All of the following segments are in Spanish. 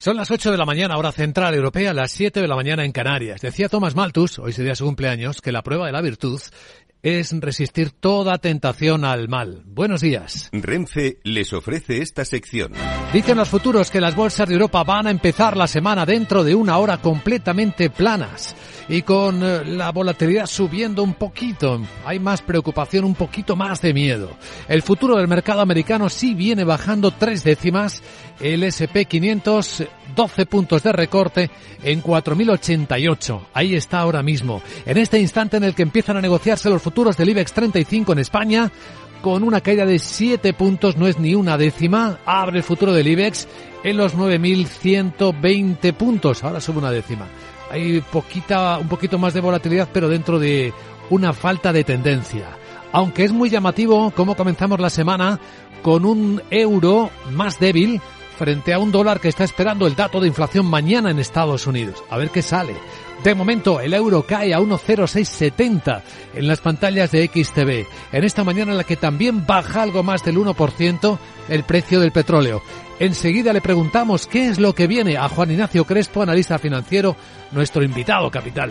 Son las 8 de la mañana, hora central europea, las 7 de la mañana en Canarias. Decía Thomas Malthus, hoy sería su cumpleaños, que la prueba de la virtud es resistir toda tentación al mal. Buenos días. Renfe les ofrece esta sección. Dicen los futuros que las bolsas de Europa van a empezar la semana dentro de una hora completamente planas y con eh, la volatilidad subiendo un poquito. Hay más preocupación, un poquito más de miedo. El futuro del mercado americano sí viene bajando tres décimas. El SP 500, 12 puntos de recorte en 4.088. Ahí está ahora mismo. En este instante en el que empiezan a negociarse los futuros del IBEX 35 en España, con una caída de 7 puntos, no es ni una décima. Abre el futuro del IBEX en los 9.120 puntos. Ahora sube una décima. Hay poquita, un poquito más de volatilidad, pero dentro de una falta de tendencia. Aunque es muy llamativo cómo comenzamos la semana con un euro más débil frente a un dólar que está esperando el dato de inflación mañana en Estados Unidos. A ver qué sale. De momento, el euro cae a 1,0670 en las pantallas de XTV. En esta mañana en la que también baja algo más del 1% el precio del petróleo. Enseguida le preguntamos qué es lo que viene a Juan Ignacio Crespo, analista financiero, nuestro invitado capital.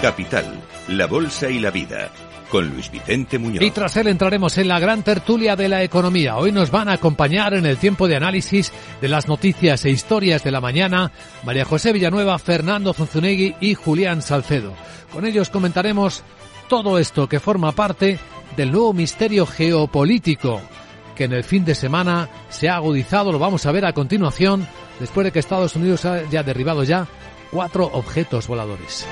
Capital, la bolsa y la vida con Luis Vicente Muñoz. Y tras él entraremos en la gran tertulia de la economía. Hoy nos van a acompañar en el tiempo de análisis de las noticias e historias de la mañana María José Villanueva, Fernando Zunzunegui y Julián Salcedo. Con ellos comentaremos todo esto que forma parte del nuevo misterio geopolítico que en el fin de semana se ha agudizado, lo vamos a ver a continuación, después de que Estados Unidos haya derribado ya cuatro objetos voladores.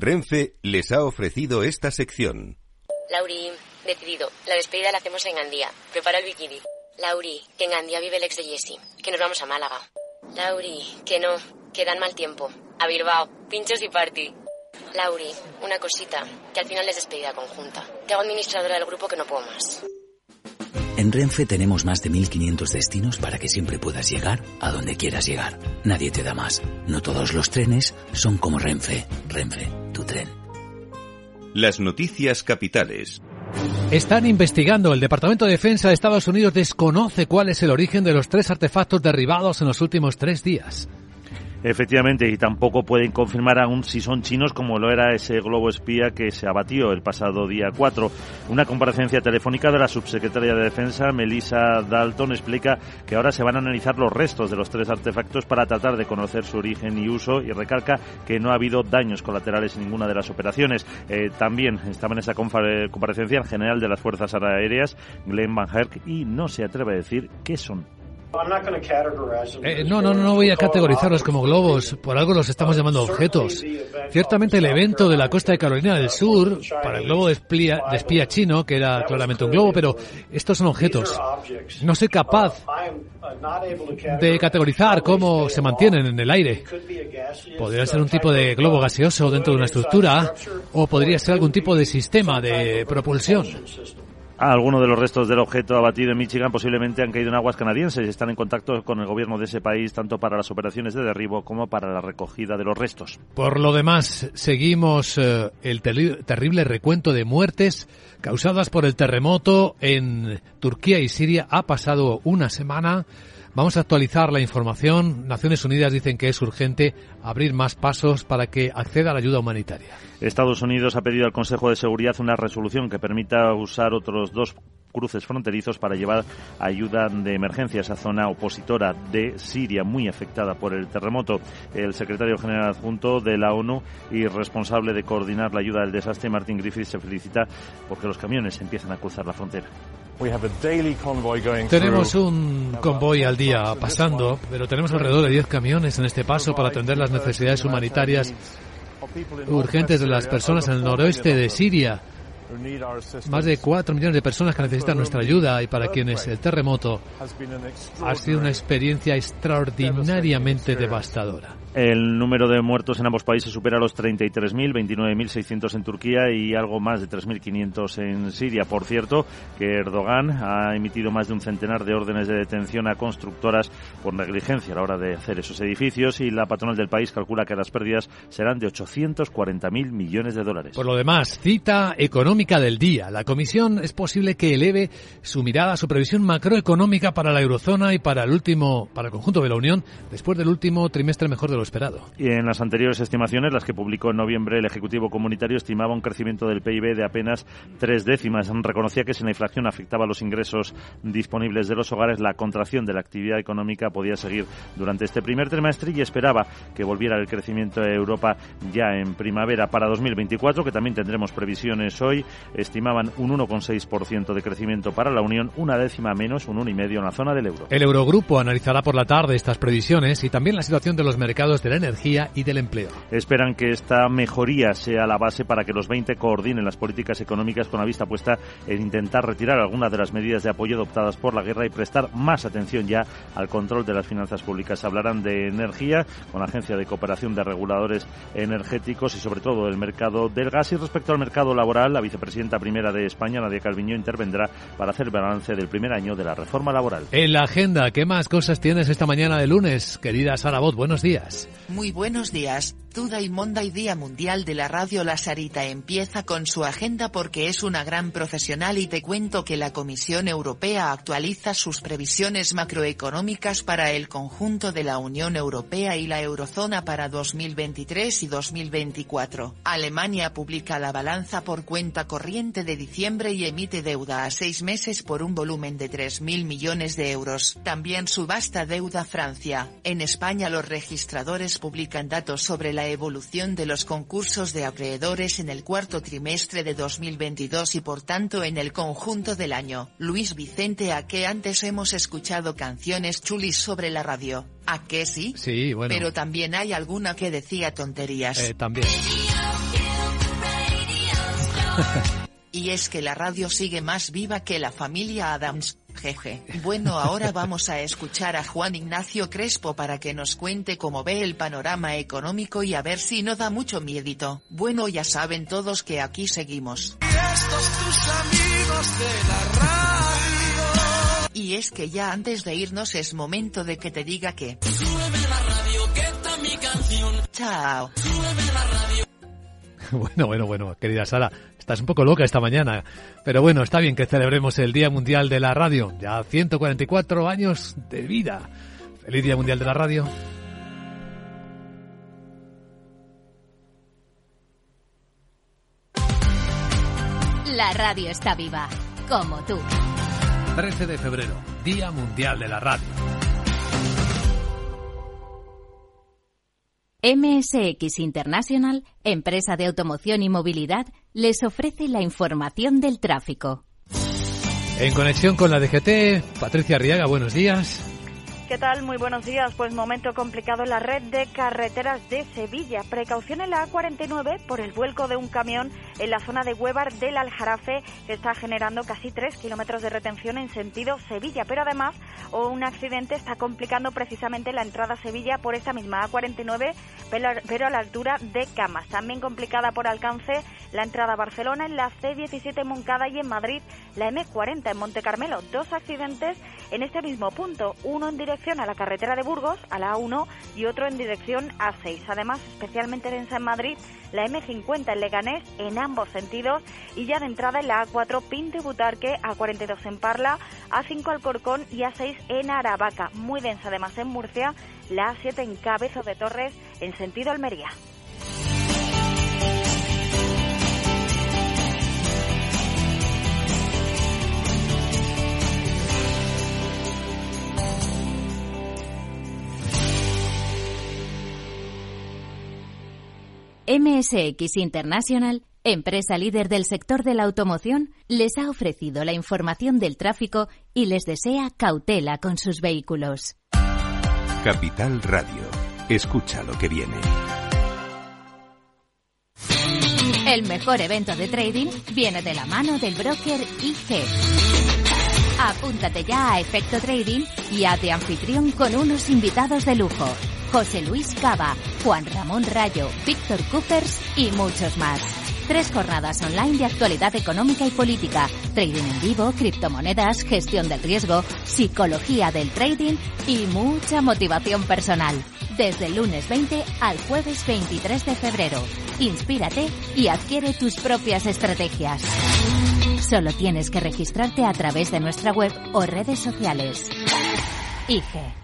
Renfe les ha ofrecido esta sección. Lauri, decidido. La despedida la hacemos en Gandía. Prepara el bikini. Lauri, que en Gandía vive el ex de Jesse. Que nos vamos a Málaga. Lauri, que no. Que dan mal tiempo. A Bilbao. Pinchos y party. Lauri, una cosita. Que al final es despedida conjunta. Te hago administradora del grupo que no puedo más. En Renfe tenemos más de 1500 destinos para que siempre puedas llegar a donde quieras llegar. Nadie te da más. No todos los trenes son como Renfe. Renfe, tu tren. Las noticias capitales. Están investigando. El Departamento de Defensa de Estados Unidos desconoce cuál es el origen de los tres artefactos derribados en los últimos tres días. Efectivamente, y tampoco pueden confirmar aún si son chinos como lo era ese globo espía que se abatió el pasado día 4. Una comparecencia telefónica de la subsecretaria de Defensa, Melissa Dalton, explica que ahora se van a analizar los restos de los tres artefactos para tratar de conocer su origen y uso y recalca que no ha habido daños colaterales en ninguna de las operaciones. Eh, también estaba en esa comparecencia el general de las Fuerzas Aéreas, Glenn Van Herk, y no se atreve a decir qué son. Eh, no, no, no voy a categorizarlos como globos, por algo los estamos llamando objetos. Ciertamente el evento de la costa de Carolina del Sur, para el globo de espía, de espía chino, que era claramente un globo, pero estos son objetos. No soy capaz de categorizar cómo se mantienen en el aire. Podría ser un tipo de globo gaseoso dentro de una estructura o podría ser algún tipo de sistema de propulsión. Algunos de los restos del objeto abatido en Michigan posiblemente han caído en aguas canadienses y están en contacto con el gobierno de ese país tanto para las operaciones de derribo como para la recogida de los restos. Por lo demás, seguimos eh, el terrible recuento de muertes causadas por el terremoto en Turquía y Siria. Ha pasado una semana. Vamos a actualizar la información. Naciones Unidas dicen que es urgente abrir más pasos para que acceda a la ayuda humanitaria. Estados Unidos ha pedido al Consejo de Seguridad una resolución que permita usar otros dos cruces fronterizos para llevar ayuda de emergencia a esa zona opositora de Siria muy afectada por el terremoto. El secretario general adjunto de la ONU y responsable de coordinar la ayuda del desastre, Martin Griffith, se felicita porque los camiones empiezan a cruzar la frontera. Tenemos un convoy al día pasando, pero tenemos alrededor de 10 camiones en este paso para atender las necesidades humanitarias urgentes de las personas en el noroeste de Siria. Más de 4 millones de personas que necesitan nuestra ayuda y para quienes el terremoto ha sido una experiencia extraordinariamente devastadora. El número de muertos en ambos países supera los 33.000, 29.600 en Turquía y algo más de 3.500 en Siria. Por cierto, que Erdogan ha emitido más de un centenar de órdenes de detención a constructoras por negligencia a la hora de hacer esos edificios y la patronal del país calcula que las pérdidas serán de 840.000 millones de dólares. Por lo demás, cita económica del día. La Comisión es posible que eleve su mirada su previsión macroeconómica para la eurozona y para el último, para el conjunto de la Unión, después del último trimestre mejor de los esperado. Y en las anteriores estimaciones, las que publicó en noviembre el Ejecutivo Comunitario, estimaba un crecimiento del PIB de apenas tres décimas. Reconocía que si la inflación afectaba los ingresos disponibles de los hogares, la contracción de la actividad económica podía seguir durante este primer trimestre y esperaba que volviera el crecimiento de Europa ya en primavera para 2024, que también tendremos previsiones hoy. Estimaban un 1,6% de crecimiento para la Unión, una décima menos, un 1,5% en la zona del euro. El Eurogrupo analizará por la tarde estas previsiones y también la situación de los mercados de la energía y del empleo. Esperan que esta mejoría sea la base para que los 20 coordinen las políticas económicas con la vista puesta en intentar retirar algunas de las medidas de apoyo adoptadas por la guerra y prestar más atención ya al control de las finanzas públicas. Hablarán de energía con la Agencia de Cooperación de Reguladores Energéticos y sobre todo el mercado del gas. Y respecto al mercado laboral, la vicepresidenta primera de España, Nadia Calviño, intervendrá para hacer balance del primer año de la reforma laboral. En la agenda, ¿qué más cosas tienes esta mañana de lunes? Querida Sara Bot, buenos días. Muy buenos días. Tuda y Monday Día Mundial de la Radio La Sarita empieza con su agenda porque es una gran profesional y te cuento que la Comisión Europea actualiza sus previsiones macroeconómicas para el conjunto de la Unión Europea y la Eurozona para 2023 y 2024. Alemania publica la balanza por cuenta corriente de diciembre y emite deuda a seis meses por un volumen de 3.000 millones de euros. También subasta deuda Francia. En España los publican datos sobre la evolución de los concursos de acreedores en el cuarto trimestre de 2022 y por tanto en el conjunto del año. Luis Vicente, ¿a qué antes hemos escuchado canciones chulis sobre la radio? ¿A qué sí? Sí, bueno. Pero también hay alguna que decía tonterías. Eh, también. y es que la radio sigue más viva que la familia Adams. Jeje. Bueno, ahora vamos a escuchar a Juan Ignacio Crespo para que nos cuente cómo ve el panorama económico y a ver si no da mucho miedito. Bueno, ya saben todos que aquí seguimos. Y es que ya antes de irnos es momento de que te diga que... Chao. Bueno, bueno, bueno, querida Sara, estás un poco loca esta mañana, pero bueno, está bien que celebremos el Día Mundial de la Radio, ya 144 años de vida. Feliz Día Mundial de la Radio. La radio está viva, como tú. 13 de febrero, Día Mundial de la Radio. MSX International, empresa de automoción y movilidad, les ofrece la información del tráfico. En conexión con la DGT, Patricia Arriaga, buenos días. ¿Qué tal? Muy buenos días. Pues momento complicado en la red de carreteras de Sevilla. Precaución en la A49 por el vuelco de un camión en la zona de Huevar del Aljarafe que está generando casi 3 kilómetros de retención en sentido Sevilla. Pero además un accidente está complicando precisamente la entrada a Sevilla por esta misma A49 pero a la altura de Camas. También complicada por alcance la entrada a Barcelona en la C17 en Moncada y en Madrid la M40 en Monte Carmelo. Dos accidentes en este mismo punto. Uno en dirección a la carretera de Burgos, a la A1, y otro en dirección A6. Además, especialmente densa en Madrid, la M50 en Leganés, en ambos sentidos, y ya de entrada en la A4, Pinto y Butarque, A42 en Parla, A5 Alcorcón y A6 en Aravaca. Muy densa además en Murcia, la A7 en Cabezo de Torres, en sentido Almería. MSX International, empresa líder del sector de la automoción, les ha ofrecido la información del tráfico y les desea cautela con sus vehículos. Capital Radio. Escucha lo que viene. El mejor evento de trading viene de la mano del broker IG. Apúntate ya a Efecto Trading y a de anfitrión con unos invitados de lujo. José Luis Cava, Juan Ramón Rayo, Víctor Coopers y muchos más. Tres jornadas online de actualidad económica y política, trading en vivo, criptomonedas, gestión del riesgo, psicología del trading y mucha motivación personal. Desde el lunes 20 al jueves 23 de febrero. Inspírate y adquiere tus propias estrategias. Solo tienes que registrarte a través de nuestra web o redes sociales. IGE.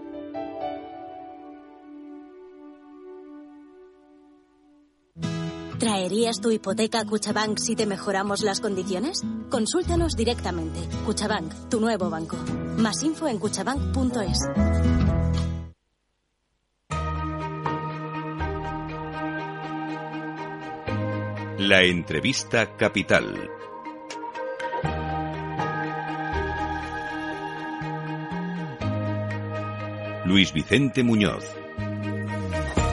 ¿Traerías tu hipoteca a Cuchabank si te mejoramos las condiciones? Consúltanos directamente. Cuchabank, tu nuevo banco. Más info en cuchabank.es. La entrevista capital. Luis Vicente Muñoz.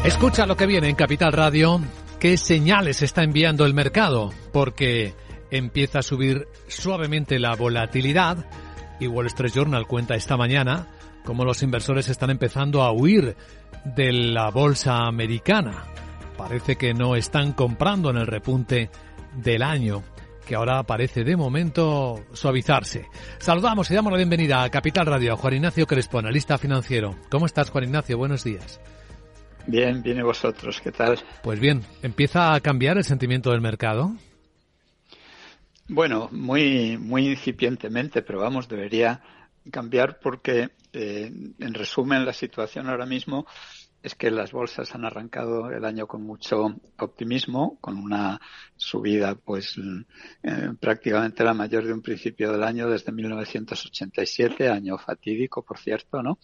Escucha lo que viene en Capital Radio. ¿Qué señales está enviando el mercado? Porque empieza a subir suavemente la volatilidad y Wall Street Journal cuenta esta mañana cómo los inversores están empezando a huir de la bolsa americana. Parece que no están comprando en el repunte del año que ahora parece de momento suavizarse. Saludamos y damos la bienvenida a Capital Radio a Juan Ignacio Crespo, analista financiero. ¿Cómo estás, Juan Ignacio? Buenos días. Bien, viene vosotros, ¿qué tal? Pues bien, ¿empieza a cambiar el sentimiento del mercado? Bueno, muy, muy incipientemente, pero vamos, debería cambiar porque, eh, en resumen, la situación ahora mismo es que las bolsas han arrancado el año con mucho optimismo, con una subida pues eh, prácticamente la mayor de un principio del año desde 1987, año fatídico, por cierto, ¿no?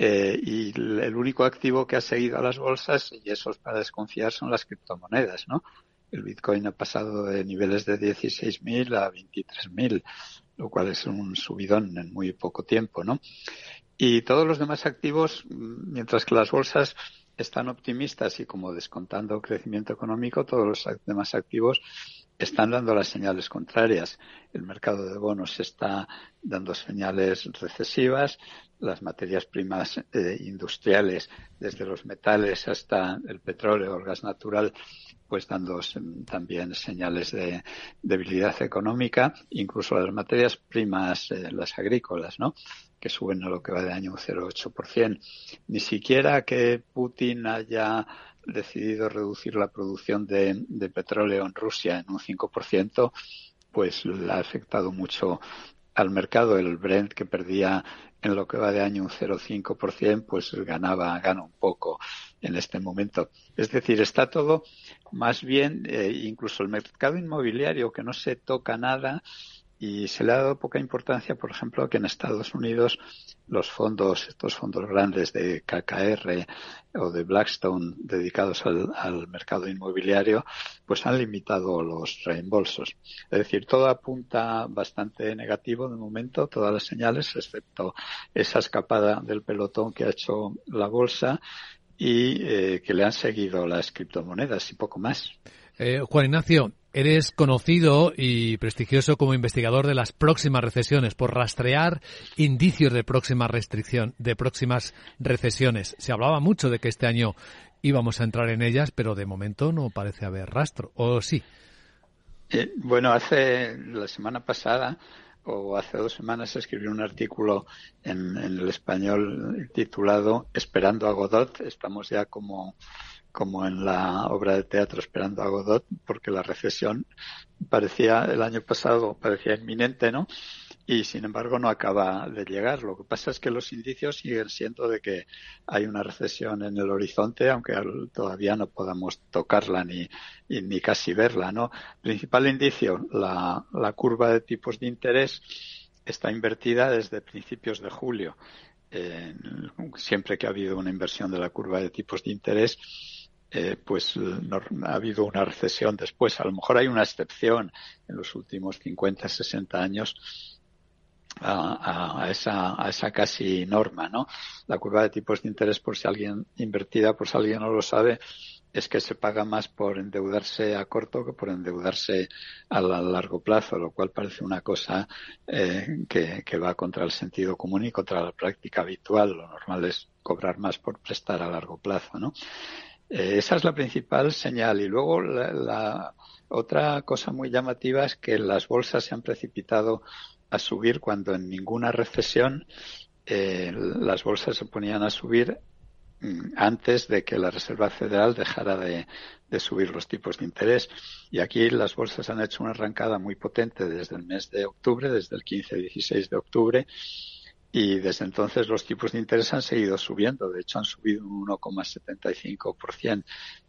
Eh, y el único activo que ha seguido a las bolsas, y eso es para desconfiar, son las criptomonedas, ¿no? El Bitcoin ha pasado de niveles de 16.000 a 23.000, lo cual es un subidón en muy poco tiempo, ¿no? Y todos los demás activos, mientras que las bolsas están optimistas y como descontando crecimiento económico, todos los demás activos están dando las señales contrarias. El mercado de bonos está dando señales recesivas, las materias primas eh, industriales, desde los metales hasta el petróleo o el gas natural, pues dando también señales de debilidad económica, incluso las materias primas, eh, las agrícolas, ¿no? que suben a lo que va de año un 0,8%. Ni siquiera que Putin haya decidido reducir la producción de, petróleo en Rusia en un 5%, pues le ha afectado mucho al mercado. El Brent que perdía en lo que va de año un 0,5%, pues ganaba, gana un poco en este momento. Es decir, está todo más bien, eh, incluso el mercado inmobiliario que no se toca nada, y se le ha dado poca importancia, por ejemplo, que en Estados Unidos los fondos, estos fondos grandes de KKR o de Blackstone dedicados al, mercado inmobiliario, pues han limitado los reembolsos. Es decir, todo apunta bastante negativo de momento, todas las señales, excepto esa escapada del pelotón que ha hecho la bolsa y eh, que le han seguido las criptomonedas y poco más. Eh, Juan Ignacio, Eres conocido y prestigioso como investigador de las próximas recesiones por rastrear indicios de próxima restricción, de próximas recesiones. Se hablaba mucho de que este año íbamos a entrar en ellas, pero de momento no parece haber rastro. ¿O sí? Eh, bueno, hace la semana pasada o hace dos semanas escribí un artículo en el español titulado Esperando a Godot. Estamos ya como como en la obra de teatro Esperando a Godot, porque la recesión parecía, el año pasado parecía inminente, ¿no? y sin embargo no acaba de llegar. Lo que pasa es que los indicios siguen siendo de que hay una recesión en el horizonte, aunque todavía no podamos tocarla ni, ni casi verla, ¿no? Principal indicio, la, la curva de tipos de interés está invertida desde principios de julio. siempre que ha habido una inversión de la curva de tipos de interés, eh, pues ha habido una recesión después. A lo mejor hay una excepción en los últimos 50, 60 años a, esa, a esa casi norma, ¿no? La curva de tipos de interés, por si alguien invertida, por si alguien no lo sabe, es que se paga más por endeudarse a corto que por endeudarse a, largo plazo, lo cual parece una cosa eh, que, que, va contra el sentido común y contra la práctica habitual. Lo normal es cobrar más por prestar a largo plazo, ¿no? Eh, esa es la principal señal. Y luego la, otra cosa muy llamativa es que las bolsas se han precipitado a subir cuando en ninguna recesión eh, las bolsas se ponían a subir mm, antes de que la Reserva Federal dejara de, subir los tipos de interés. Y aquí las bolsas han hecho una arrancada muy potente desde el mes de octubre, desde el 15-16 de octubre, y desde entonces los tipos de interés han seguido subiendo. De hecho, han subido un 1,75%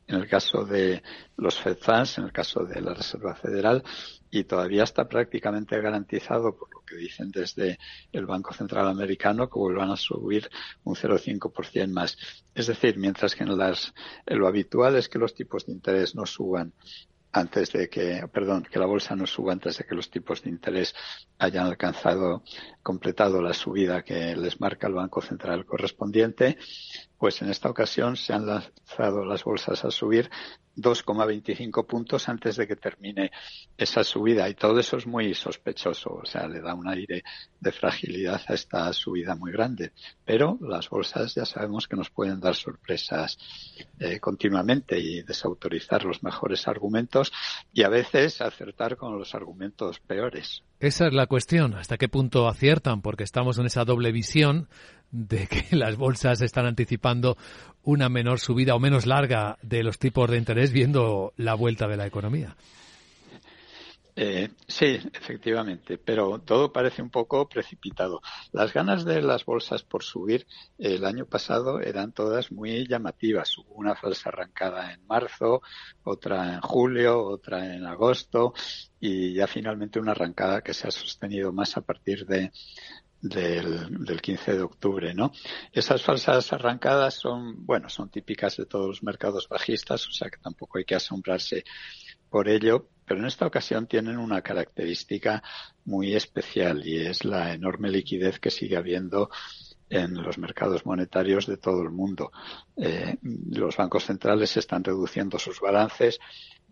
en el caso de los Fed Funds, en el caso de la Reserva Federal, y todavía está prácticamente garantizado, por lo que dicen desde el Banco Central Americano, que vuelvan a subir un 0,5% más. Es decir, mientras que en las, lo habitual es que los tipos de interés no suban antes de que, perdón, que la bolsa no suba antes de que los tipos de interés hayan alcanzado, completado la subida que les marca el Banco Central correspondiente, pues en esta ocasión se han lanzado las bolsas a subir 2,25 puntos antes de que termine esa subida y todo eso es muy sospechoso, o sea, le da un aire de fragilidad a esta subida muy grande. Pero las bolsas ya sabemos que nos pueden dar sorpresas eh, continuamente y desautorizar los mejores argumentos y a veces acertar con los argumentos peores. Esa es la cuestión, hasta qué punto aciertan, porque estamos en esa doble visión de que las bolsas están anticipando una menor subida o menos larga de los tipos de interés viendo la vuelta de la economía. Eh, sí, efectivamente, pero todo parece un poco precipitado. Las ganas de las bolsas por subir el año pasado eran todas muy llamativas. Hubo una falsa arrancada en marzo, otra en julio, otra en agosto y ya finalmente una arrancada que se ha sostenido más a partir de del, del 15 de octubre, ¿no? Esas falsas arrancadas son, bueno, son típicas de todos los mercados bajistas, o sea que tampoco hay que asombrarse por ello, pero en esta ocasión tienen una característica muy especial y es la enorme liquidez que sigue habiendo en los mercados monetarios de todo el mundo. Eh, los bancos centrales están reduciendo sus balances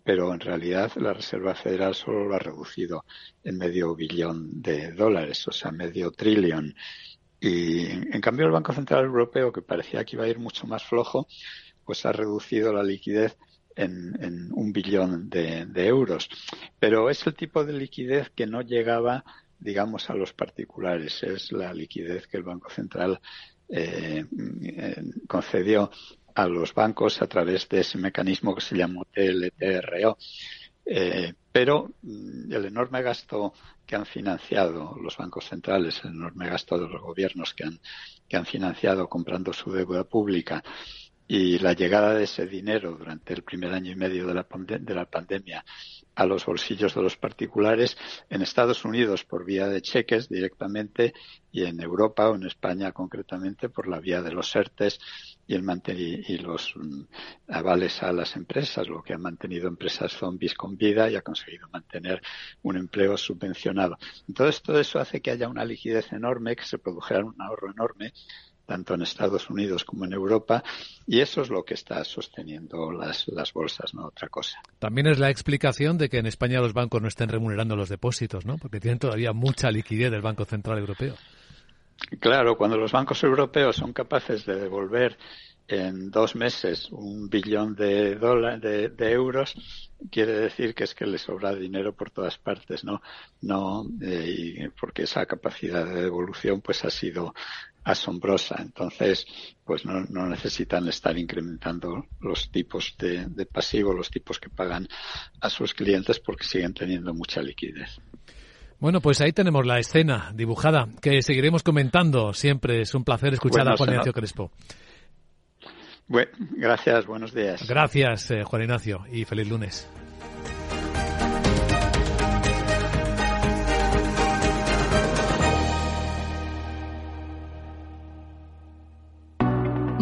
pero en realidad la Reserva Federal solo lo ha reducido en medio billón de dólares, o sea, medio trillón. Y en cambio el Banco Central Europeo, que parecía que iba a ir mucho más flojo, pues ha reducido la liquidez en, un billón de, euros. Pero es el tipo de liquidez que no llegaba, digamos, a los particulares. Es la liquidez que el Banco Central eh, eh, concedió a los bancos a través de ese mecanismo que se llamó TLTRO. Eh, pero mm, el enorme gasto que han financiado los bancos centrales, el enorme gasto de los gobiernos que han, que han financiado comprando su deuda pública y la llegada de ese dinero durante el primer año y medio de la, de la pandemia a los bolsillos de los particulares en Estados Unidos por vía de cheques directamente y en Europa o en España concretamente por la vía de los ERTES y, el y los mm, avales a las empresas, lo que ha mantenido empresas zombies con vida y ha conseguido mantener un empleo subvencionado. Entonces todo eso hace que haya una liquidez enorme, que se produjera un ahorro enorme tanto en Estados Unidos como en Europa, y eso es lo que está sosteniendo las, las bolsas, no otra cosa. También es la explicación de que en España los bancos no estén remunerando los depósitos, ¿no? Porque tienen todavía mucha liquidez del Banco Central Europeo. Claro, cuando los bancos europeos son capaces de devolver en dos meses un billón de, dólares, de, euros, quiere decir que es que le sobra dinero por todas partes, ¿no? No, eh, porque esa capacidad de devolución pues ha sido asombrosa. Entonces, pues no, necesitan estar incrementando los tipos de, de pasivo, los tipos que pagan a sus clientes porque siguen teniendo mucha liquidez. Bueno, pues ahí tenemos la escena dibujada, que seguiremos comentando. Siempre es un placer escuchar a Juan Ignacio Crespo. Bueno, gracias, buenos días. Gracias, eh, Juan Ignacio, y feliz lunes.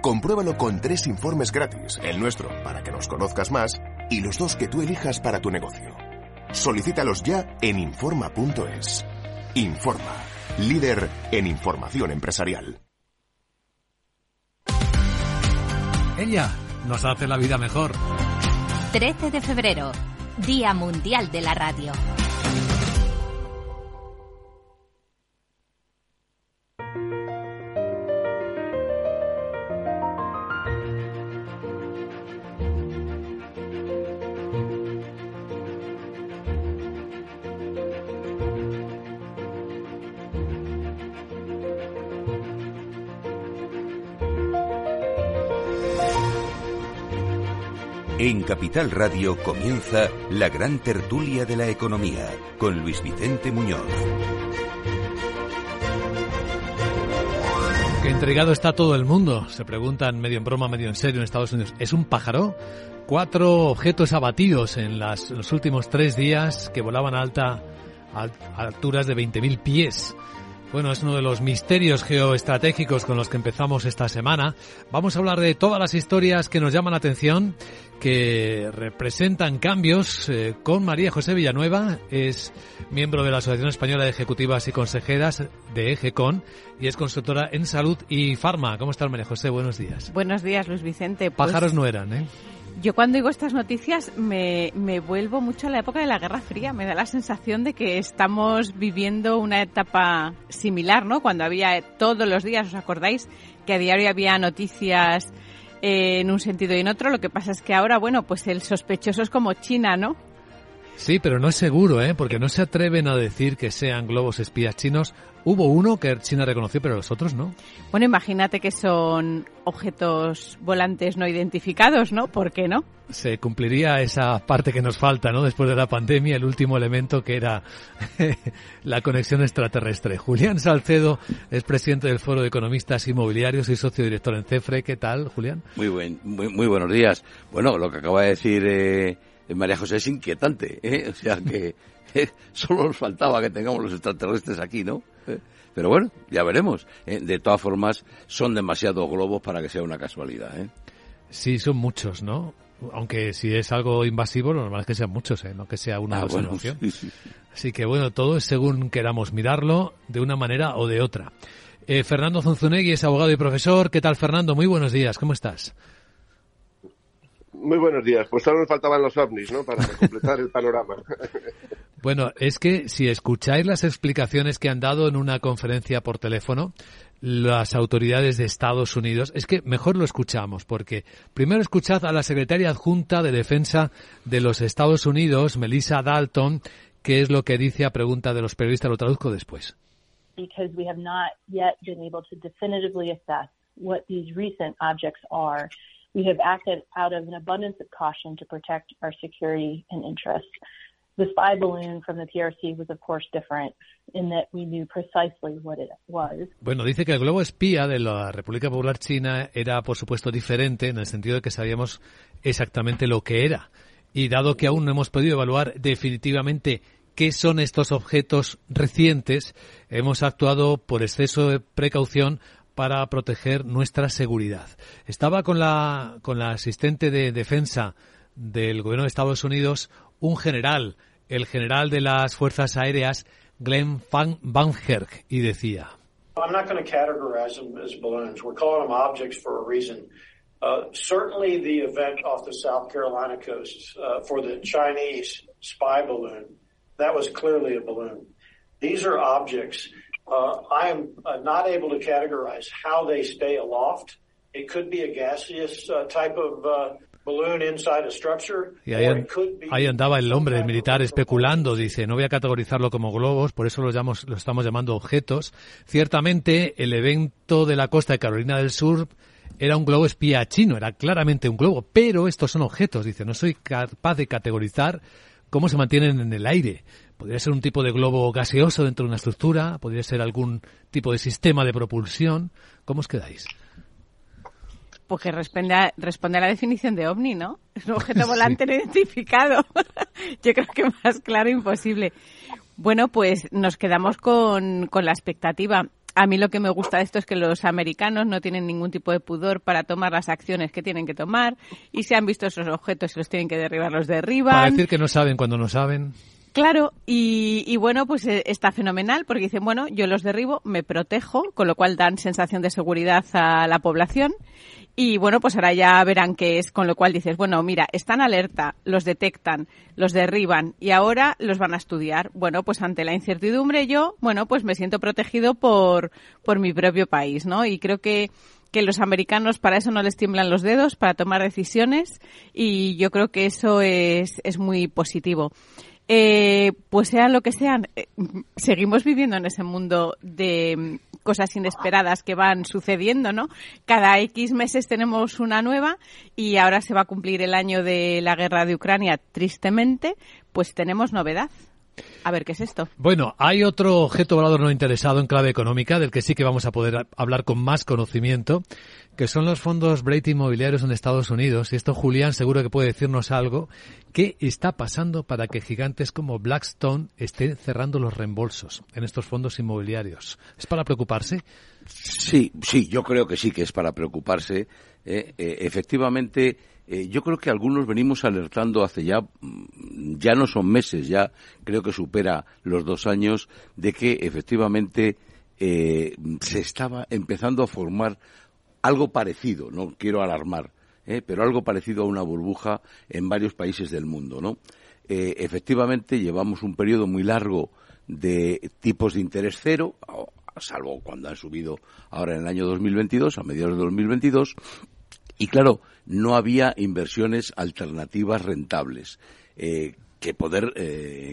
Compruébalo con tres informes gratis, el nuestro para que nos conozcas más y los dos que tú elijas para tu negocio. Solicítalos ya en Informa.es. Informa, líder en información empresarial. Ella nos hace la vida mejor. 13 de febrero, Día Mundial de la Radio. En Capital Radio comienza la gran tertulia de la economía con Luis Vicente Muñoz. Qué entregado está todo el mundo, se preguntan medio en broma, medio en serio en Estados Unidos. ¿Es un pájaro? Cuatro objetos abatidos en los últimos tres días que volaban alta a alturas de 20.000 pies. Bueno, es uno de los misterios geoestratégicos con los que empezamos esta semana. Vamos a hablar de todas las historias que nos llaman la atención, que representan cambios, eh, con María José Villanueva. Es miembro de la Asociación Española de Ejecutivas y Consejeras de EGECON y es consultora en salud y farma. ¿Cómo estás, María José? Buenos días. Buenos días, Luis Vicente. Pues Pájaros no eran, ¿eh? Yo cuando digo estas noticias me, me, vuelvo mucho a la época de la Guerra Fría. Me da la sensación de que estamos viviendo una etapa similar, ¿no? Cuando había todos los días, ¿os acordáis? Que a diario había noticias eh, en un sentido y en otro. Lo que pasa es que ahora, bueno, pues el sospechoso es como China, ¿no? Sí, pero no es seguro, ¿eh? Porque no se atreven a decir que sean globos espías chinos. Hubo uno que China reconoció, pero los otros no. Bueno, imagínate que son objetos volantes no identificados, ¿no? ¿Por qué no? Se cumpliría esa parte que nos falta, ¿no? Después de la pandemia, el último elemento que era la conexión extraterrestre. Julián Salcedo es presidente del Foro de Economistas Inmobiliarios y socio director en CEFRE. ¿Qué tal, Julián? Muy buen, muy, muy buenos días. Bueno, lo que acaba de decir eh, María José es inquietante, ¿eh? O sea que eh, solo nos faltaba que tengamos los extraterrestres aquí, ¿no? Eh, pero bueno, ya veremos. ¿eh? De todas formas, son demasiados globos para que sea una casualidad, ¿eh? Sí, son muchos, ¿no? Aunque si es algo invasivo, lo normal es que sean muchos, ¿eh? no que sea una Ah, bueno, sí, sí. Así que bueno, todo es según queramos mirarlo de una manera o de otra. Eh, Fernando Zunzunegui es abogado y profesor. ¿Qué tal, Fernando? Muy buenos días. ¿Cómo estás? Muy buenos días. Pues solo nos faltaban los ovnis, ¿no? Para completar el panorama. Bueno, es que si escucháis las explicaciones que han dado en una conferencia por teléfono las autoridades de Estados Unidos, es que mejor lo escuchamos, porque primero escuchad a la secretaria adjunta de Defensa de los Estados Unidos, Melissa Dalton, que es lo que dice a pregunta de los periodistas, lo traduzco después. because we have not yet been able to definitively assess what these recent objects are. We have acted out of an abundance of caution to protect our security and interests. The spy balloon from the TRC was, of course, different in that we knew precisely what it was. Bueno, dice que el globo espía de la República Popular China era, por supuesto, diferente en el sentido de que sabíamos exactamente lo que era. Y dado que aún no hemos podido evaluar definitivamente qué son estos objetos recientes, hemos actuado por exceso de precaución para proteger nuestra seguridad. Estaba con la, con la asistente de defensa del gobierno de Estados Unidos un general, el general de las Fuerzas Aéreas, Glenn Van, Herk, y decía. I'm not going to categorize them as balloons. We're calling them objects for a reason. Uh, certainly the event off the South Carolina coast uh, for the Chinese spy balloon, that was clearly a balloon. These are objects. Uh, I am uh, not able to categorize how they stay aloft. It could be a gaseous uh, type of uh, Y ahí, ahí, andaba el hombre militar especulando, dice, no voy a categorizarlo como globos, por eso lo, llamamos, lo estamos llamando objetos. Ciertamente, el evento de la costa de Carolina del Sur era un globo espía chino, era claramente un globo, pero estos son objetos, dice, no soy capaz de categorizar cómo se mantienen en el aire. Podría ser un tipo de globo gaseoso dentro de una estructura, podría ser algún tipo de sistema de propulsión. ¿Cómo os quedáis? Pues que responde a, responde a la definición de ovni, ¿no? Es un objeto volante no identificado. Yo creo que más claro imposible. Bueno, pues nos quedamos con, con la expectativa. A mí lo que me gusta de esto es que los americanos no tienen ningún tipo de pudor para tomar las acciones que tienen que tomar y si han visto esos objetos y los tienen que derribar, los derriban. Para decir que no saben cuando no saben. Claro, y, bueno, pues eh, está fenomenal porque dicen, bueno, yo los derribo, me protejo, con lo cual dan sensación de seguridad a la población y bueno, pues ahora ya verán qué es, con lo cual dices, bueno, mira, están alerta, los detectan, los derriban y ahora los van a estudiar. Bueno, pues ante la incertidumbre yo, bueno, pues me siento protegido por, por mi propio país, ¿no? Y creo que que los americanos para eso no les tiemblan los dedos, para tomar decisiones y yo creo que eso es, es muy positivo. Eh, pues sean lo que sean, eh, seguimos viviendo en ese mundo de cosas inesperadas que van sucediendo, ¿no? Cada X meses tenemos una nueva y ahora se va a cumplir el año de la guerra de Ucrania, tristemente, pues tenemos novedad. A ver, ¿qué es esto? Bueno, hay otro objeto volador no interesado en clave económica, del que sí que vamos a poder hablar con más conocimiento, que son los fondos Brady inmobiliarios en Estados Unidos. Y esto Julián seguro que puede decirnos algo. ¿Qué está pasando para que gigantes como Blackstone estén cerrando los reembolsos en estos fondos inmobiliarios? ¿Es para preocuparse? Sí, sí, yo creo que sí que es para preocuparse. Eh, eh, efectivamente, eh, yo creo que algunos venimos alertando hace ya, mm, ya no son meses, ya creo que supera los dos años, de que efectivamente se estaba empezando a formar algo parecido, no quiero alarmar, ¿eh? pero algo parecido a una burbuja en varios países del mundo, ¿no? Eh, efectivamente, llevamos un periodo muy largo de tipos de interés cero, salvo cuando han subido ahora en el año 2022, a mediados de 2022, y claro, no había inversiones alternativas rentables. Eh, que poder,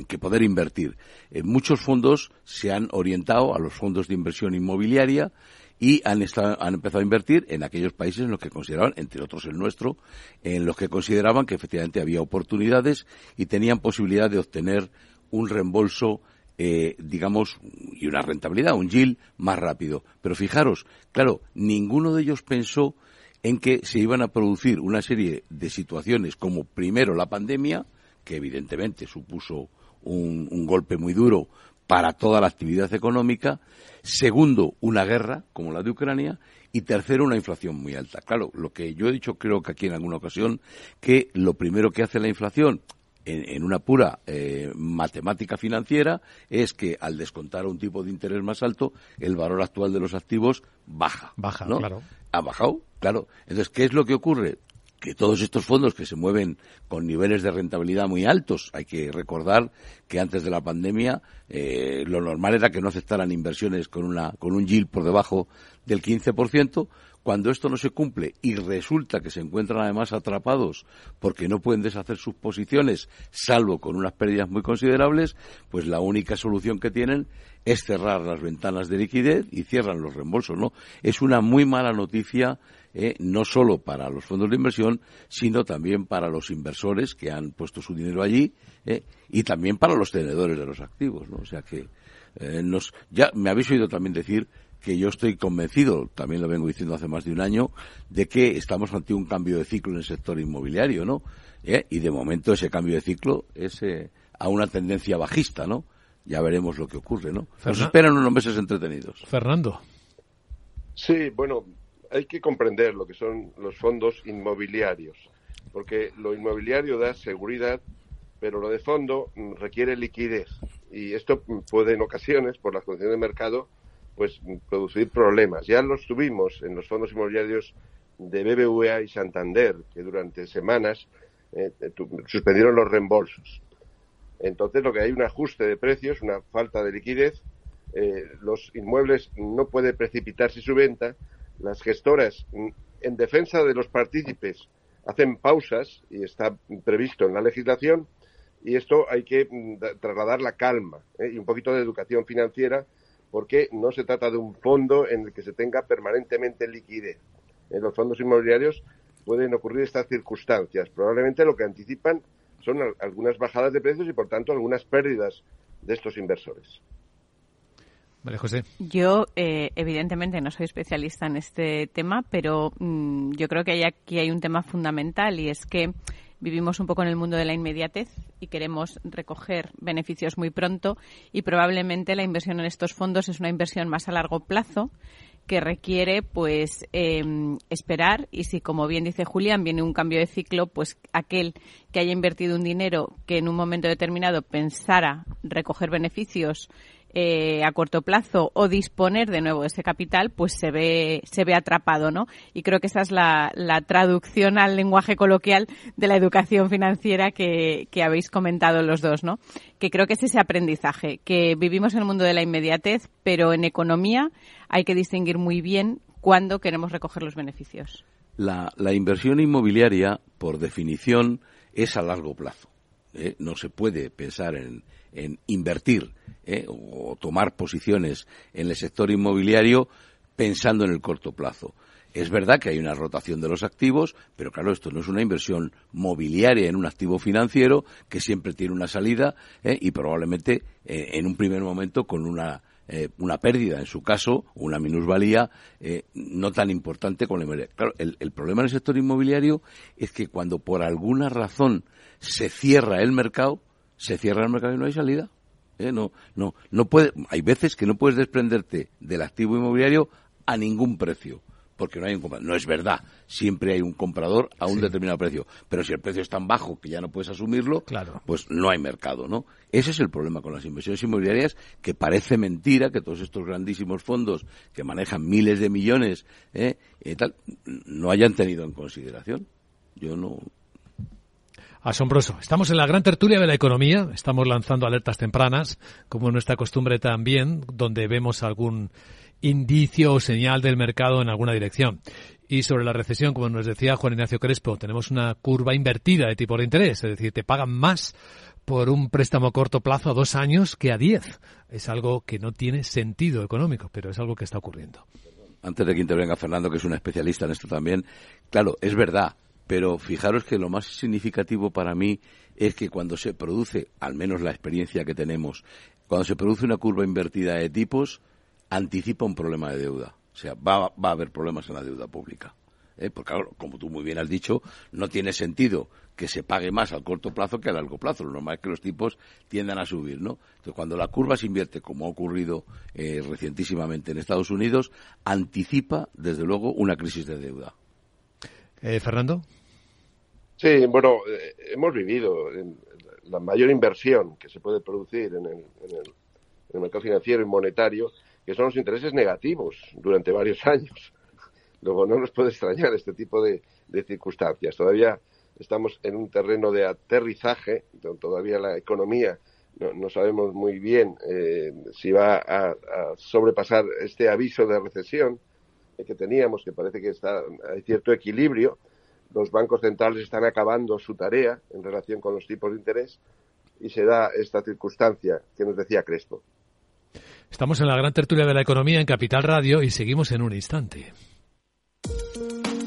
que poder invertir. muchos fondos se han orientado a los fondos de inversión inmobiliaria y han, han empezado a invertir en aquellos países en los que consideraban, entre otros el nuestro, en los que consideraban que efectivamente había oportunidades y tenían posibilidad de obtener un reembolso eh, digamos, y una rentabilidad, un yield más rápido. Pero fijaros, claro, ninguno de ellos pensó en que se iban a producir una serie de situaciones como primero la pandemia, que evidentemente supuso un golpe muy duro para toda la actividad económica, segundo, una guerra como la de Ucrania y tercero, una inflación muy alta. Claro, lo que yo he dicho creo que aquí en alguna ocasión, que lo primero que hace la inflación en, una pura eh, matemática financiera es que al descontar un tipo de interés más alto, el valor actual de los activos baja. Baja, ¿no? claro. Ha bajado, claro. Entonces, ¿qué es lo que ocurre? Que todos estos fondos que se mueven con niveles de rentabilidad muy altos, hay que recordar que antes de la pandemia eh, lo normal era que no aceptaran inversiones con, una, con un yield por debajo del 15%, Cuando esto no se cumple y resulta que se encuentran además atrapados porque no pueden deshacer sus posiciones, salvo con unas pérdidas muy considerables, pues la única solución que tienen es cerrar las ventanas de liquidez y cierran los reembolsos, ¿no? Es una muy mala noticia eh, no solo para los fondos de inversión, sino también para los inversores que han puesto su dinero allí eh, y también para los tenedores de los activos. ¿no? O sea que eh, nos, ya me habéis oído también decir que yo estoy convencido, también lo vengo diciendo hace más de un año, de que estamos ante un cambio de ciclo en el sector inmobiliario, ¿no? y de momento ese cambio de ciclo es a una tendencia bajista, ¿no? Ya veremos lo que ocurre, ¿no? Nos esperan unos meses entretenidos. Fernando. Sí, bueno, hay que comprender lo que son los fondos inmobiliarios, porque lo inmobiliario da seguridad, pero lo de fondo requiere liquidez y esto puede en ocasiones, por las condiciones de mercado, pues producir problemas. Ya los tuvimos en los fondos inmobiliarios de BBVA y Santander, que durante semanas eh, suspendieron los reembolsos. Entonces, lo que hay un ajuste de precios, una falta de liquidez, eh, los inmuebles no puede precipitarse su venta las gestoras, mm, en defensa de los partícipes, hacen pausas y está previsto en la legislación y esto hay que mm, trasladar la calma ¿eh? y un poquito de educación financiera porque no se trata de un fondo en el que se tenga permanentemente liquidez. En los fondos inmobiliarios pueden ocurrir estas circunstancias. Probablemente lo que anticipan son algunas bajadas de precios y, por tanto, algunas pérdidas de estos inversores. José. Yo, eh, evidentemente, no soy especialista en este tema, pero mm, yo creo que hay aquí hay un tema fundamental y es que vivimos un poco en el mundo de la inmediatez y queremos recoger beneficios muy pronto y probablemente la inversión en estos fondos es una inversión más a largo plazo que requiere pues em, esperar. Y si como bien dice Julián viene un cambio de ciclo pues aquel que haya invertido un dinero que en un momento determinado pensara recoger beneficios eh, a corto plazo o disponer de nuevo de ese capital, pues se ve, se ve atrapado, ¿no? Y creo que esa es la, traducción al lenguaje coloquial de la educación financiera que, habéis comentado los dos, ¿no? Que creo que es ese aprendizaje, que vivimos en el mundo de la inmediatez, pero en economía hay que distinguir muy bien cuándo queremos recoger los beneficios. La, la inversión inmobiliaria, por definición, es a largo plazo. ¿eh? No se puede pensar en, en invertir ¿eh? o tomar posiciones en el sector inmobiliario pensando en el corto plazo. Es verdad que hay una rotación de los activos, pero claro, esto no es una inversión mobiliaria en un activo financiero que siempre tiene una salida ¿eh? y probablemente eh, en un primer momento con una, una pérdida, en su caso, una minusvalía no tan importante con la Claro, el, el problema en el sector inmobiliario es que cuando por alguna razón se cierra el mercado, se cierra el mercado y no hay salida. ¿eh? No, no, no puede, hay veces que no puedes desprenderte del activo inmobiliario a ningún precio, porque no hay un comprador. No es verdad, siempre hay un comprador a un determinado precio, pero si el precio es tan bajo que ya no puedes asumirlo, claro. pues no hay mercado, ¿no? Ese es el problema con las inversiones inmobiliarias, que parece mentira que todos estos grandísimos fondos que manejan miles de millones ¿eh? y tal, no hayan tenido en consideración. Yo no, Asombroso. Estamos en la gran tertulia de la economía, estamos lanzando alertas tempranas, como nuestra costumbre también, donde vemos algún indicio o señal del mercado en alguna dirección. Y sobre la recesión, como nos decía Juan Ignacio Crespo, tenemos una curva invertida de tipo de interés, es decir, te pagan más por un préstamo a corto plazo a dos años que a diez. Es algo que no tiene sentido económico, pero es algo que está ocurriendo. Antes de que intervenga Fernando, que es un especialista en esto también, claro, es verdad, pero fijaros que lo más significativo para mí es que cuando se produce, al menos la experiencia que tenemos, cuando se produce una curva invertida de tipos, anticipa un problema de deuda. O sea, va, a haber problemas en la deuda pública. ¿eh? Porque, como tú muy bien has dicho, no tiene sentido que se pague más al corto plazo que a largo plazo. Lo normal es que los tipos tiendan a subir, ¿no? Entonces, cuando la curva se invierte, como ha ocurrido eh, recientísimamente en Estados Unidos, anticipa, desde luego, una crisis de deuda. Eh, Fernando. Sí, bueno, eh, hemos vivido la mayor inversión que se puede producir en el, mercado financiero y monetario, que son los intereses negativos durante varios años. Luego no nos puede extrañar este tipo de, circunstancias. Todavía estamos en un terreno de aterrizaje, todavía la economía no, sabemos muy bien eh, si va a, sobrepasar este aviso de recesión que teníamos, que parece que está, hay cierto equilibrio, los bancos centrales están acabando su tarea en relación con los tipos de interés y se da esta circunstancia que nos decía Crespo. Estamos en la gran tertulia de la economía en Capital Radio y seguimos en un instante.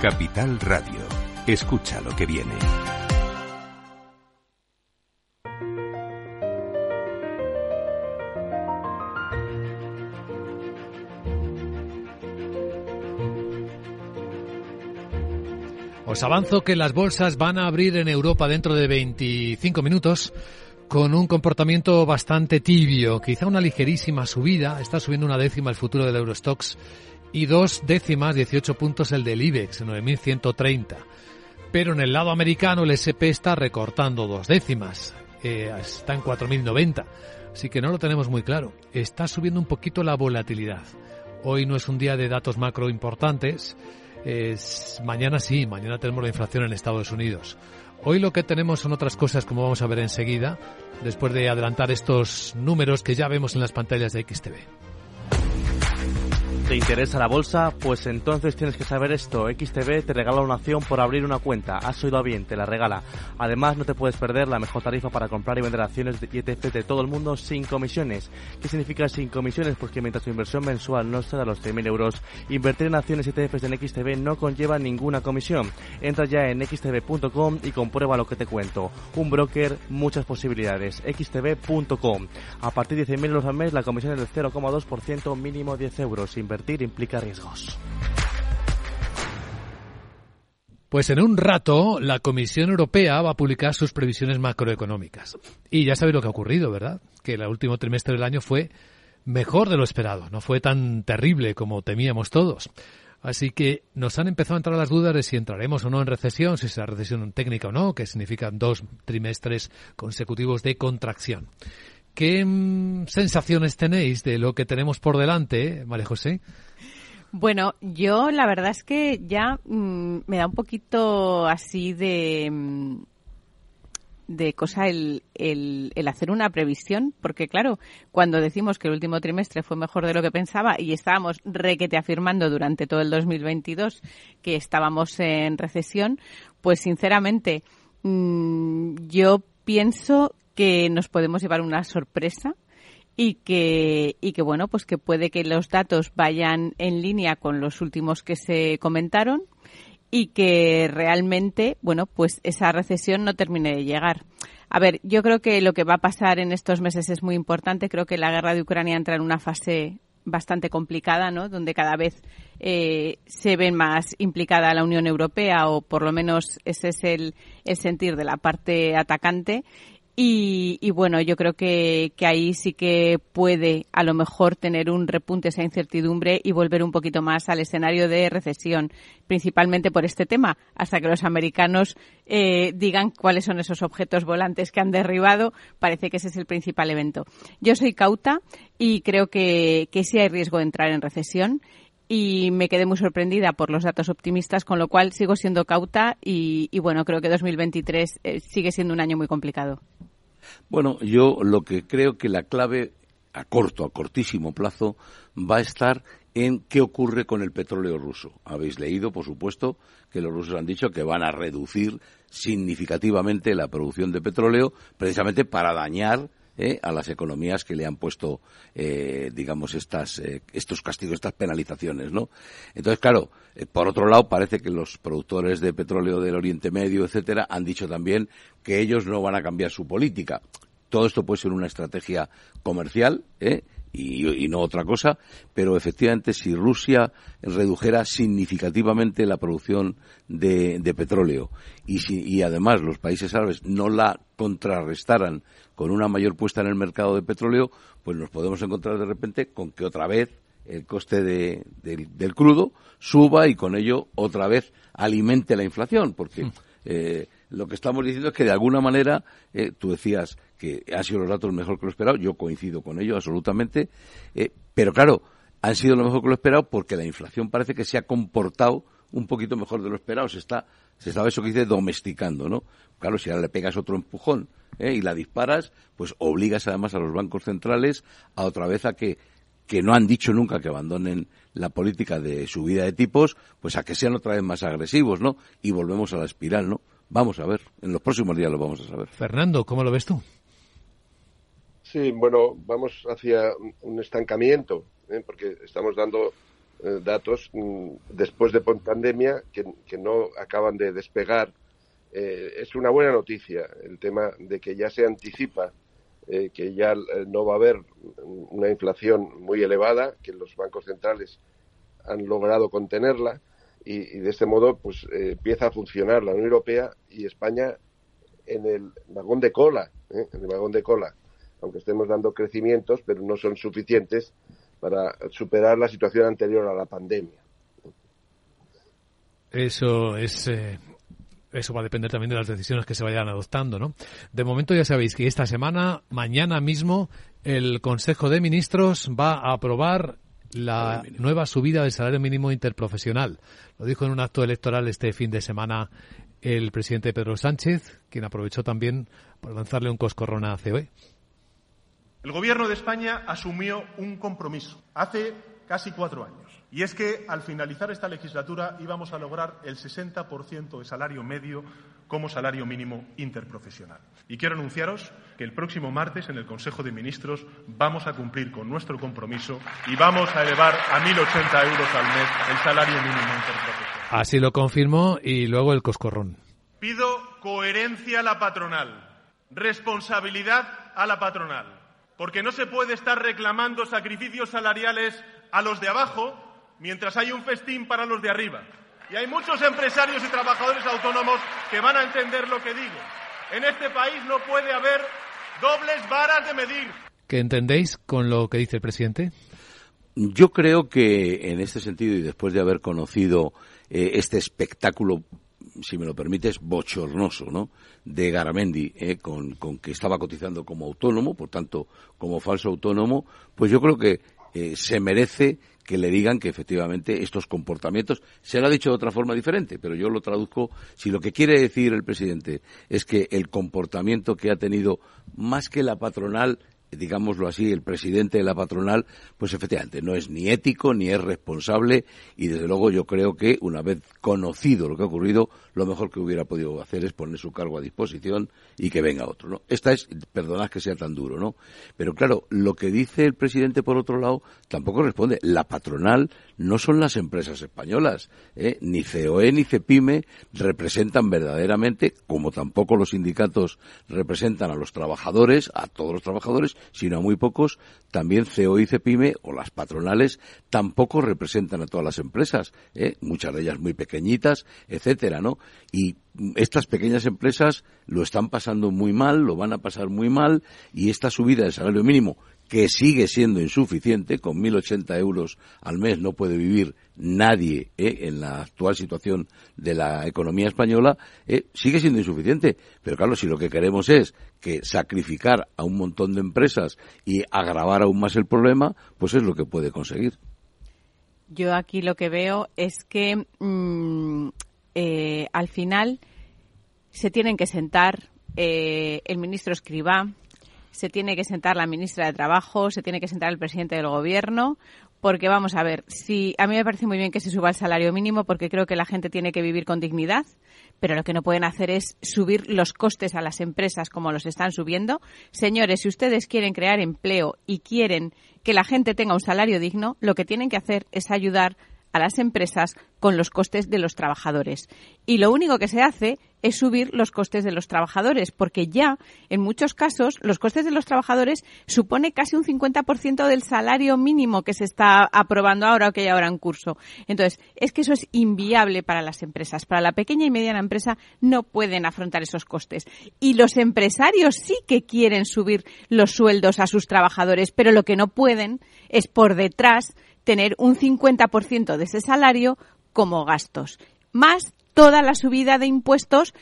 Capital Radio. Escucha lo que viene. Os avanzo que las bolsas van a abrir en Europa dentro de 25 minutos con un comportamiento bastante tibio, quizá una ligerísima subida, está subiendo una décima el futuro del Eurostox y dos décimas, 18 puntos el del IBEX, 9.130. Pero en el lado americano el SP está recortando dos décimas, eh, está en 4.090. Así que no lo tenemos muy claro. Está subiendo un poquito la volatilidad. Hoy no es un día de datos macro importantes. Es, mañana sí, mañana tenemos la inflación en Estados Unidos. Hoy lo que tenemos son otras cosas como vamos a ver enseguida, después de adelantar estos números que ya vemos en las pantallas de XTV. ¿Te interesa la bolsa? Pues entonces tienes que saber esto. XTB te regala una acción por abrir una cuenta. Has oído bien, te la regala. Además, no te puedes perder la mejor tarifa para comprar y vender acciones de ETF de todo el mundo sin comisiones. ¿Qué significa sin comisiones? Pues que mientras tu inversión mensual no exceda los 100.000 euros, invertir en acciones ETFs en XTB no conlleva ninguna comisión. Entra ya en xtb.com y comprueba lo que te cuento. Un broker, muchas posibilidades. xtb.com. A partir de 100.000 euros al mes, la comisión es del 0,2%, mínimo 10 euros implica riesgos. Pues en un rato la Comisión Europea va a publicar sus previsiones macroeconómicas. Y ya sabéis lo que ha ocurrido, ¿verdad? Que el último trimestre del año fue mejor de lo esperado, no fue tan terrible como temíamos todos. Así que nos han empezado a entrar las dudas de si entraremos o no en recesión, si será recesión técnica o no, que significan dos trimestres consecutivos de contracción. ¿Qué mm, sensaciones tenéis de lo que tenemos por delante, María José? Bueno, yo la verdad es que ya mm, me da un poquito así de mm, de cosa el, el, hacer una previsión, porque claro, cuando decimos que el último trimestre fue mejor de lo que pensaba y estábamos requete afirmando durante todo el 2022 que estábamos en recesión, pues sinceramente yo pienso que nos podemos llevar una sorpresa y que, y que bueno, pues que puede que los datos vayan en línea con los últimos que se comentaron y que realmente, bueno, pues esa recesión no termine de llegar. A ver, yo creo que lo que va a pasar en estos meses es muy importante. Creo que la guerra de Ucrania entra en una fase bastante complicada, ¿no? Donde cada vez eh, se ve más implicada la Unión Europea o por lo menos ese es el, el sentir de la parte atacante y, bueno, yo creo que, ahí sí que puede a lo mejor tener un repunte esa incertidumbre y volver un poquito más al escenario de recesión, principalmente por este tema, hasta que los americanos eh, digan cuáles son esos objetos volantes que han derribado. Parece que ese es el principal evento. Yo soy cauta y creo que, que sí hay riesgo de entrar en recesión y me quedé muy sorprendida por los datos optimistas, con lo cual sigo siendo cauta y, bueno, creo que 2023 eh, sigue siendo un año muy complicado. Bueno, yo lo que creo que la clave a corto, a cortísimo plazo, va a estar en qué ocurre con el petróleo ruso. Habéis leído, por supuesto, que los rusos han dicho que van a reducir significativamente la producción de petróleo precisamente para dañar ¿eh? a las economías que le han puesto, eh, digamos, estas, eh, estos castigos, estas penalizaciones, ¿no? Entonces, claro, por otro lado, parece que los productores de petróleo del Oriente Medio, etcétera, han dicho también que ellos no van a cambiar su política. Todo esto puede ser una estrategia comercial, y, no otra cosa, pero efectivamente si Rusia redujera significativamente la producción de, petróleo y, si, y además los países árabes no la contrarrestaran con una mayor puesta en el mercado de petróleo, pues nos podemos encontrar de repente con que otra vez el coste del crudo suba y con ello otra vez alimente la inflación, porque hmm. eh, lo que estamos diciendo es que de alguna manera, eh, tú decías que han sido los datos mejor que lo esperado, yo coincido con ello absolutamente, eh, pero claro, han sido lo mejor que lo esperado porque la inflación parece que se ha comportado un poquito mejor de lo esperado, se está, se estaba eso que dice domesticando, ¿no? Claro, si ahora le pegas otro empujón ¿eh? y la disparas, pues obligas además a los bancos centrales a otra vez a que que no han dicho nunca que abandonen la política de subida de tipos, pues a que sean otra vez más agresivos, ¿no? Y volvemos a la espiral, ¿no? Vamos a ver, en los próximos días lo vamos a saber. Fernando, ¿cómo lo ves tú? Sí, bueno, vamos hacia un estancamiento, ¿eh? porque estamos dando eh, datos mm, después de pandemia que, no acaban de despegar. Eh, es una buena noticia el tema de que ya se anticipa que ya no va a haber una inflación muy elevada, que los bancos centrales han logrado contenerla y, de este modo pues eh, empieza a funcionar la Unión Europea y España en el vagón de cola, ¿eh? en el vagón de cola, aunque estemos dando crecimientos, pero no son suficientes para superar la situación anterior a la pandemia. Eso es eh, eso va a depender también de las decisiones que se vayan adoptando, ¿no? De momento ya sabéis que esta semana, mañana mismo, el Consejo de Ministros va a aprobar la nueva subida del salario mínimo interprofesional. Lo dijo en un acto electoral este fin de semana el presidente Pedro Sánchez, quien aprovechó también para lanzarle un coscorrón a COE. El Gobierno de España asumió un compromiso hace casi cuatro años. Y es que al finalizar esta legislatura íbamos a lograr el 60% de salario medio como salario mínimo interprofesional. Y quiero anunciaros que el próximo martes en el Consejo de Ministros vamos a cumplir con nuestro compromiso y vamos a elevar a 1.080 euros al mes el salario mínimo interprofesional. Así lo confirmó y luego el coscorrón. Pido coherencia a la patronal, responsabilidad a la patronal, porque no se puede estar reclamando sacrificios salariales a los de abajo mientras hay un festín para los de arriba. Y hay muchos empresarios y trabajadores autónomos que van a entender lo que digo. En este país no puede haber dobles varas de medir. ¿Qué entendéis con lo que dice el presidente? Yo creo que en este sentido y después de haber conocido eh, este espectáculo, si me lo permites, bochornoso, ¿no? De Garamendi, eh, con, con, que estaba cotizando como autónomo, por tanto, como falso autónomo, pues yo creo que eh, se merece que le digan que efectivamente estos comportamientos, se lo ha dicho de otra forma diferente, pero yo lo traduzco, si lo que quiere decir el presidente es que el comportamiento que ha tenido más que la patronal digámoslo así, el presidente de la patronal, pues efectivamente no es ni ético ni es responsable y desde luego yo creo que una vez conocido lo que ha ocurrido, lo mejor que hubiera podido hacer es poner su cargo a disposición y que venga otro, ¿no? Esta es, perdonad que sea tan duro, ¿no? Pero claro, lo que dice el presidente por otro lado tampoco responde. La patronal no son las empresas españolas, ¿eh? ni COE ni CEPIME representan verdaderamente, como tampoco los sindicatos representan a los trabajadores, a todos los trabajadores, sino a muy pocos, también COE y CEPIME o las patronales tampoco representan a todas las empresas, ¿eh? muchas de ellas muy pequeñitas, etcétera, ¿no? Y estas pequeñas empresas lo están pasando muy mal, lo van a pasar muy mal, y esta subida del salario mínimo, que sigue siendo insuficiente, con 1.080 euros al mes no puede vivir nadie ¿eh? en la actual situación de la economía española, ¿eh? sigue siendo insuficiente. Pero claro, si lo que queremos es que sacrificar a un montón de empresas y agravar aún más el problema, pues es lo que puede conseguir. Yo aquí lo que veo es que mm, eh, al final se tienen que sentar el ministro Escribá, se tiene que sentar la ministra de Trabajo, se tiene que sentar el presidente del Gobierno, porque vamos a ver, si a mí me parece muy bien que se suba el salario mínimo porque creo que la gente tiene que vivir con dignidad, pero lo que no pueden hacer es subir los costes a las empresas como los están subiendo. Señores, si ustedes quieren crear empleo y quieren que la gente tenga un salario digno, lo que tienen que hacer es ayudar a las empresas con los costes de los trabajadores. Y lo único que se hace es subir los costes de los trabajadores, porque ya en muchos casos los costes de los trabajadores supone casi un 50% del salario mínimo que se está aprobando ahora o que hay ahora en curso. Entonces, es que eso es inviable para las empresas. Para la pequeña y mediana empresa no pueden afrontar esos costes. Y los empresarios sí que quieren subir los sueldos a sus trabajadores, pero lo que no pueden es por detrás tener un 50% de ese salario como gastos, más toda la subida de impuestos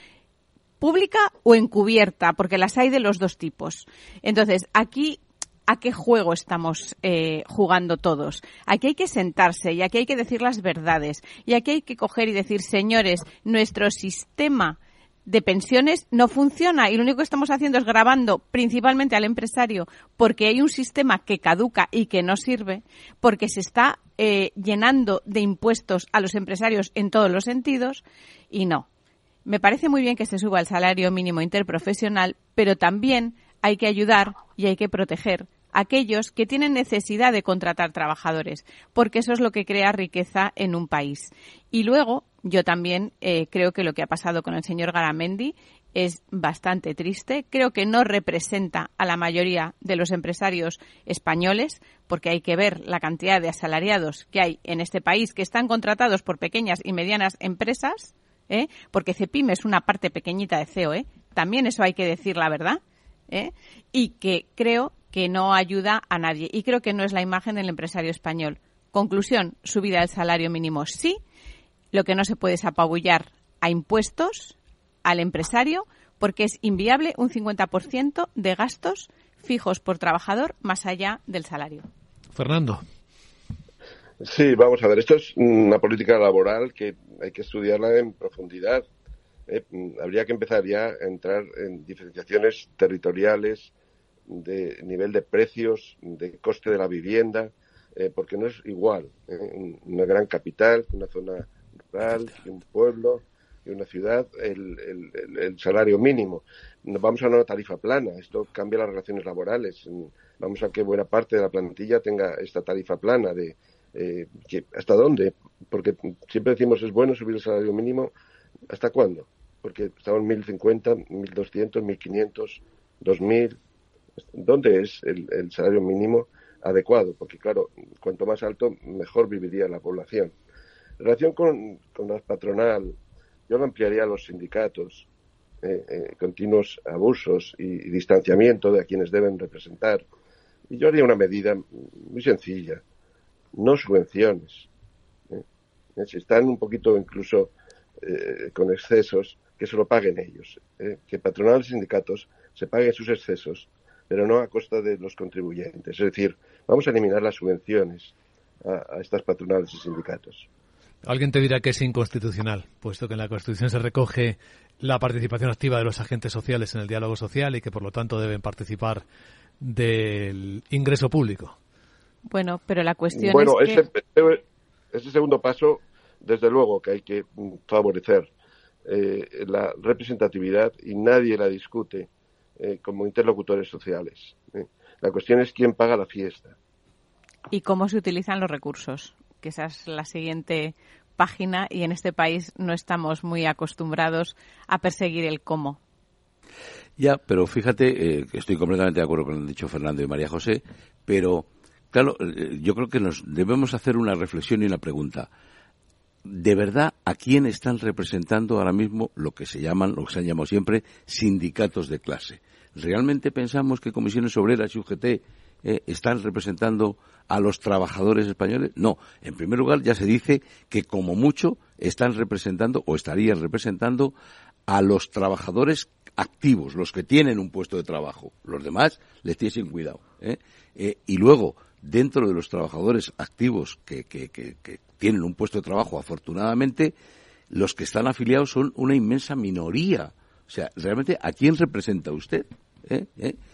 pública o encubierta, porque las hay de los dos tipos. Entonces, aquí a qué juego estamos eh, jugando todos. Aquí hay que sentarse y aquí hay que decir las verdades. Y aquí hay que coger y decir, señores, nuestro sistema de pensiones no funciona y lo único que estamos haciendo es grabando principalmente al empresario porque hay un sistema que caduca y que no sirve, porque se está eh, llenando de impuestos a los empresarios en todos los sentidos y no. Me parece muy bien que se suba el salario mínimo interprofesional, pero también hay que ayudar y hay que proteger aquellos que tienen necesidad de contratar trabajadores, porque eso es lo que crea riqueza en un país. Y luego yo también eh, creo que lo que ha pasado con el señor Garamendi es bastante triste. Creo que no representa a la mayoría de los empresarios españoles, porque hay que ver la cantidad de asalariados que hay en este país que están contratados por pequeñas y medianas empresas, ¿eh? porque CEPIM es una parte pequeñita de CEO, ¿eh? también eso hay que decir la verdad, ¿eh? y que creo que no ayuda a nadie. Y creo que no es la imagen del empresario español. Conclusión, subida del salario mínimo sí, lo que no se puede es apabullar a impuestos al empresario porque es inviable un 50% de gastos fijos por trabajador más allá del salario. Fernando. Sí, vamos a ver, esto es una política laboral que hay que estudiarla en profundidad. Eh, habría que empezar ya a entrar en diferenciaciones territoriales, de nivel de precios, de coste de la vivienda, eh, porque no es igual eh, una gran capital, una zona y un pueblo y una ciudad el, el, salario mínimo. Vamos a una tarifa plana, esto cambia las relaciones laborales. Vamos a que buena parte de la plantilla tenga esta tarifa plana de eh, hasta dónde, porque siempre decimos es bueno subir el salario mínimo, ¿hasta cuándo? Porque estamos en 1050, 1200, 1500, 2000. ¿Dónde es el, salario mínimo adecuado? Porque claro, cuanto más alto, mejor viviría la población. En relación con, la patronal, yo lo ampliaría a los sindicatos, eh, eh, continuos abusos y, distanciamiento de a quienes deben representar. Y yo haría una medida muy sencilla, no subvenciones. Eh. Si están un poquito incluso con excesos, que se lo paguen ellos. Que patronal y sindicatos se paguen sus excesos, pero no a costa de los contribuyentes. Es decir, vamos a eliminar las subvenciones a estas patronales y sindicatos. Alguien te dirá que es inconstitucional, puesto que en la Constitución se recoge la participación activa de los agentes sociales en el diálogo social y que por lo tanto deben participar del ingreso público. Bueno, pero la cuestión es ese, que... ese segundo paso, desde luego que hay que favorecer eh, la representatividad y nadie la discute eh, como interlocutores sociales. Eh. La cuestión es quién paga la fiesta. ¿Y cómo se utilizan los recursos? que esa es la siguiente página y en este país no estamos muy acostumbrados a perseguir el cómo. Ya, pero fíjate, eh, que estoy completamente de acuerdo con lo que han dicho Fernando y María José, pero claro, yo creo que nos debemos hacer una reflexión y una pregunta. ¿De verdad a quién están representando ahora mismo lo que se llaman, lo que se han llamado siempre, sindicatos de clase? ¿Realmente pensamos que comisiones obreras y UGT eh, están representando a los trabajadores españoles? No. En primer lugar, ya se dice que como mucho están representando o estarían representando a los trabajadores activos, los que tienen un puesto de trabajo. Los demás les tienen cuidado. ¿eh? Eh, y luego, dentro de los trabajadores activos que, que, que, tienen un puesto de trabajo, afortunadamente, los que están afiliados son una inmensa minoría. O sea, realmente, ¿a quién representa usted?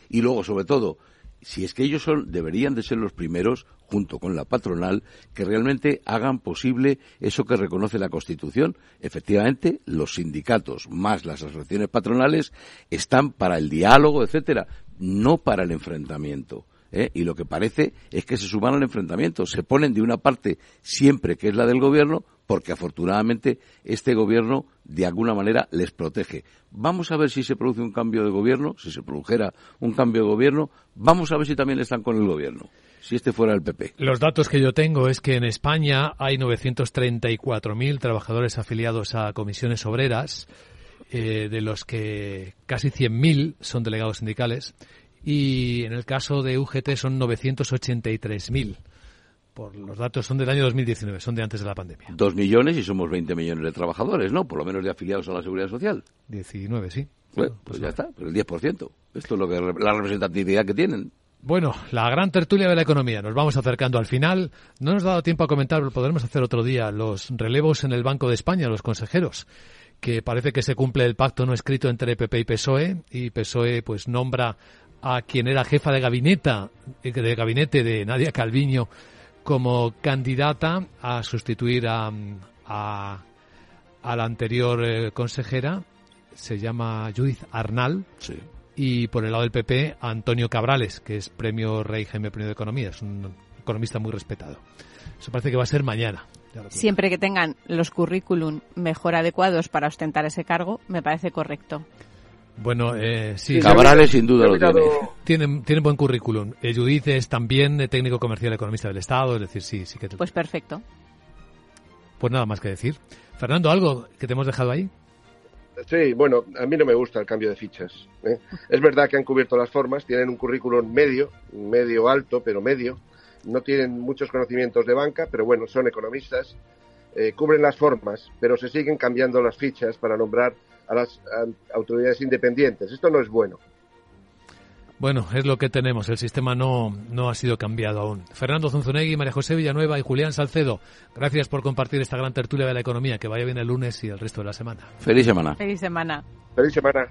Y luego, sobre todo, si es que ellos son, deberían de ser los primeros, junto con la patronal, que realmente hagan posible eso que reconoce la Constitución. Efectivamente, los sindicatos más las asociaciones patronales están para el diálogo, etcétera, no para el enfrentamiento. ¿Eh? y lo que parece es que se suman al enfrentamiento, se ponen de una parte siempre que es la del gobierno, porque afortunadamente este gobierno de alguna manera les protege. Vamos a ver si se produce un cambio de gobierno, si se produjera un cambio de gobierno, vamos a ver si también están con el gobierno si este fuera el PP. Los datos que yo tengo es que en España hay 934.000 trabajadores afiliados a comisiones obreras, eh, de los que casi 100.000 son delegados sindicales y en el caso de UGT son 983.000. Por los datos son del año 2019, son de antes de la pandemia. Dos millones y somos 20 millones de trabajadores, ¿no? Por lo menos de afiliados a la Seguridad Social. 19, sí. Bueno, pues, ya está, pero el 10%. Esto es lo que la representatividad que tienen. Bueno, la gran tertulia de la economía. Nos vamos acercando al final. No nos ha dado tiempo a comentar, pero podremos hacer otro día los relevos en el Banco de España, los consejeros que parece que se cumple el pacto no escrito entre PP y PSOE y PSOE pues nombra a quien era jefa de gabinete de gabinete de Nadia Calviño como candidata a sustituir a, a, la anterior eh, consejera. Se llama Judith Arnal. Y por el lado del PP Antonio Cabrales que es premio Rey Jaime I de Economía. Es un economista muy respetado. Eso parece que va a ser mañana. Siempre que tengan los currículum mejor adecuados para ostentar ese cargo, me parece correcto. Bueno, eh, sí. Cabrales sin duda lo tiene. Tienen, buen currículum. Eh, Judith es también técnico comercial economista del Estado, es decir, sí, sí que... Pues perfecto. Pues nada más que decir. Fernando, ¿algo que te hemos dejado ahí? Sí, bueno, a mí no me gusta el cambio de fichas. ¿eh? Es verdad que han cubierto las formas, tienen un currículum medio, medio alto, pero medio, no tienen muchos conocimientos de banca, pero bueno, son economistas, eh, cubren las formas, pero se siguen cambiando las fichas para nombrar a las autoridades independientes. Esto no es bueno. Bueno, es lo que tenemos. El sistema no, no ha sido cambiado aún. Fernando Zunzunegui, María José Villanueva y Julián Salcedo, gracias por compartir esta gran tertulia de la economía. Que vaya bien el lunes y el resto de la semana. Feliz semana. Feliz semana. Feliz semana.